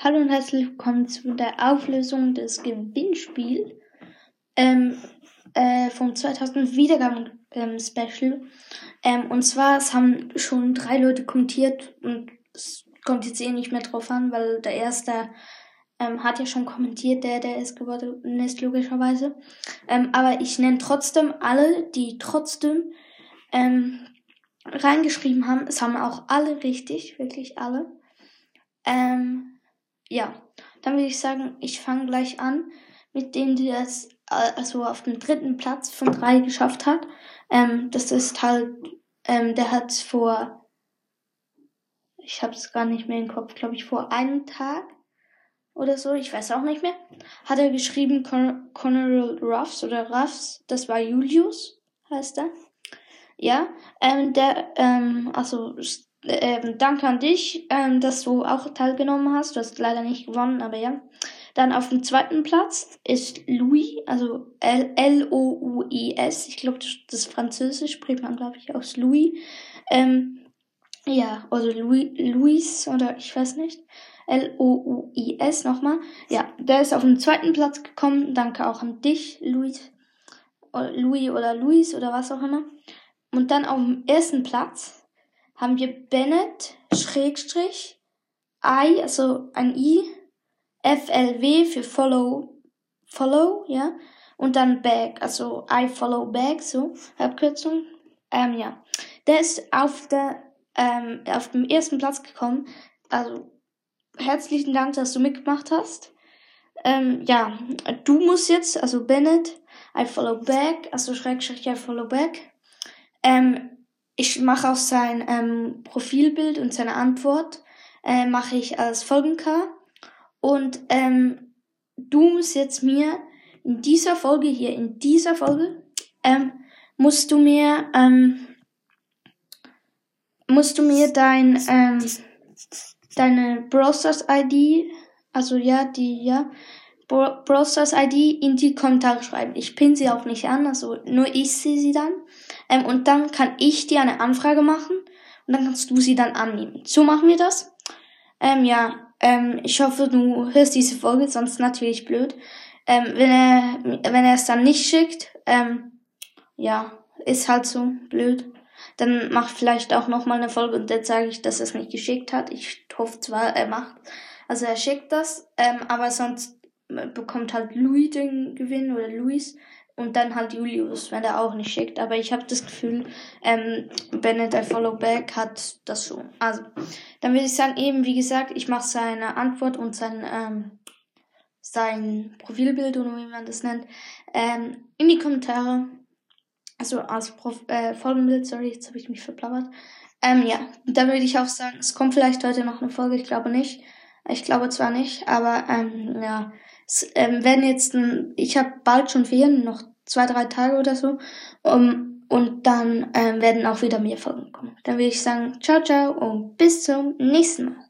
Hallo und herzlich willkommen zu der Auflösung des Gewinnspiels ähm, äh, vom 2000 Wiedergaben ähm, Special. Ähm, und zwar, es haben schon drei Leute kommentiert und es kommt jetzt eh nicht mehr drauf an, weil der erste ähm, hat ja schon kommentiert, der, der es geworden ist, logischerweise. Ähm, aber ich nenne trotzdem alle, die trotzdem ähm, reingeschrieben haben. Es haben auch alle richtig, wirklich alle. Ähm, ja, dann würde ich sagen, ich fange gleich an mit dem, der es äh, also auf dem dritten Platz von drei geschafft hat. Ähm, das ist halt, ähm, der hat vor, ich habe es gar nicht mehr im Kopf, glaube ich, vor einem Tag oder so, ich weiß auch nicht mehr, hat er geschrieben Con Conor Ruffs oder Ruffs, das war Julius, heißt er. Ja, ähm, der, ähm, also ähm, danke an dich, ähm, dass du auch teilgenommen hast. Du hast leider nicht gewonnen, aber ja. Dann auf dem zweiten Platz ist Louis, also L-O-U-I-S. Ich glaube, das Französisch spricht man, glaube ich, aus Louis. Ähm, ja, oder Louis, Louis, oder ich weiß nicht. L-O-U-I-S nochmal. Ja, der ist auf dem zweiten Platz gekommen. Danke auch an dich, Louis. Oder Louis oder Louis oder was auch immer. Und dann auf dem ersten Platz haben wir Bennett, Schrägstrich, I, also ein I, FLW für Follow, Follow, ja, und dann Back, also I follow back, so, Abkürzung, ähm, ja. Der ist auf der, ähm, auf dem ersten Platz gekommen, also, herzlichen Dank, dass du mitgemacht hast. Ähm, ja, du musst jetzt, also Bennett, I follow back, also Schrägstrich, I follow back, ähm, ich mache auch sein ähm, Profilbild und seine Antwort äh, mache ich als Folgencar. Und ähm, du musst jetzt mir in dieser Folge hier, in dieser Folge, ähm, musst du mir, ähm, musst du mir dein, ähm, deine Browsers ID, also ja, die, ja, Browsers ID in die Kommentare schreiben. Ich pin sie auch nicht an, also nur ich sehe sie dann. Ähm, und dann kann ich dir eine Anfrage machen und dann kannst du sie dann annehmen. So machen wir das. Ähm, ja, ähm, ich hoffe, du hörst diese Folge, sonst natürlich blöd. Ähm, wenn er, wenn er es dann nicht schickt, ähm, ja, ist halt so blöd. Dann macht vielleicht auch nochmal eine Folge und dann sage ich, dass er es nicht geschickt hat. Ich hoffe zwar, er macht, also er schickt das, ähm, aber sonst bekommt halt Louis den Gewinn oder Luis und dann halt Julius, wenn er auch nicht schickt. Aber ich habe das Gefühl, ähm, Bennett I Follow Back hat das schon. Also, dann würde ich sagen, eben wie gesagt, ich mache seine Antwort und sein, ähm, sein Profilbild oder wie man das nennt, ähm, in die Kommentare. Also als Prof äh, Folgenbild, sorry, jetzt habe ich mich verplappert. Ähm, ja, dann würde ich auch sagen, es kommt vielleicht heute noch eine Folge, ich glaube nicht. Ich glaube zwar nicht, aber ähm, ja, ähm, werden jetzt, ich habe bald schon Ferien, noch zwei, drei Tage oder so. Um, und dann ähm, werden auch wieder mehr Folgen kommen. Dann würde ich sagen, ciao, ciao und bis zum nächsten Mal.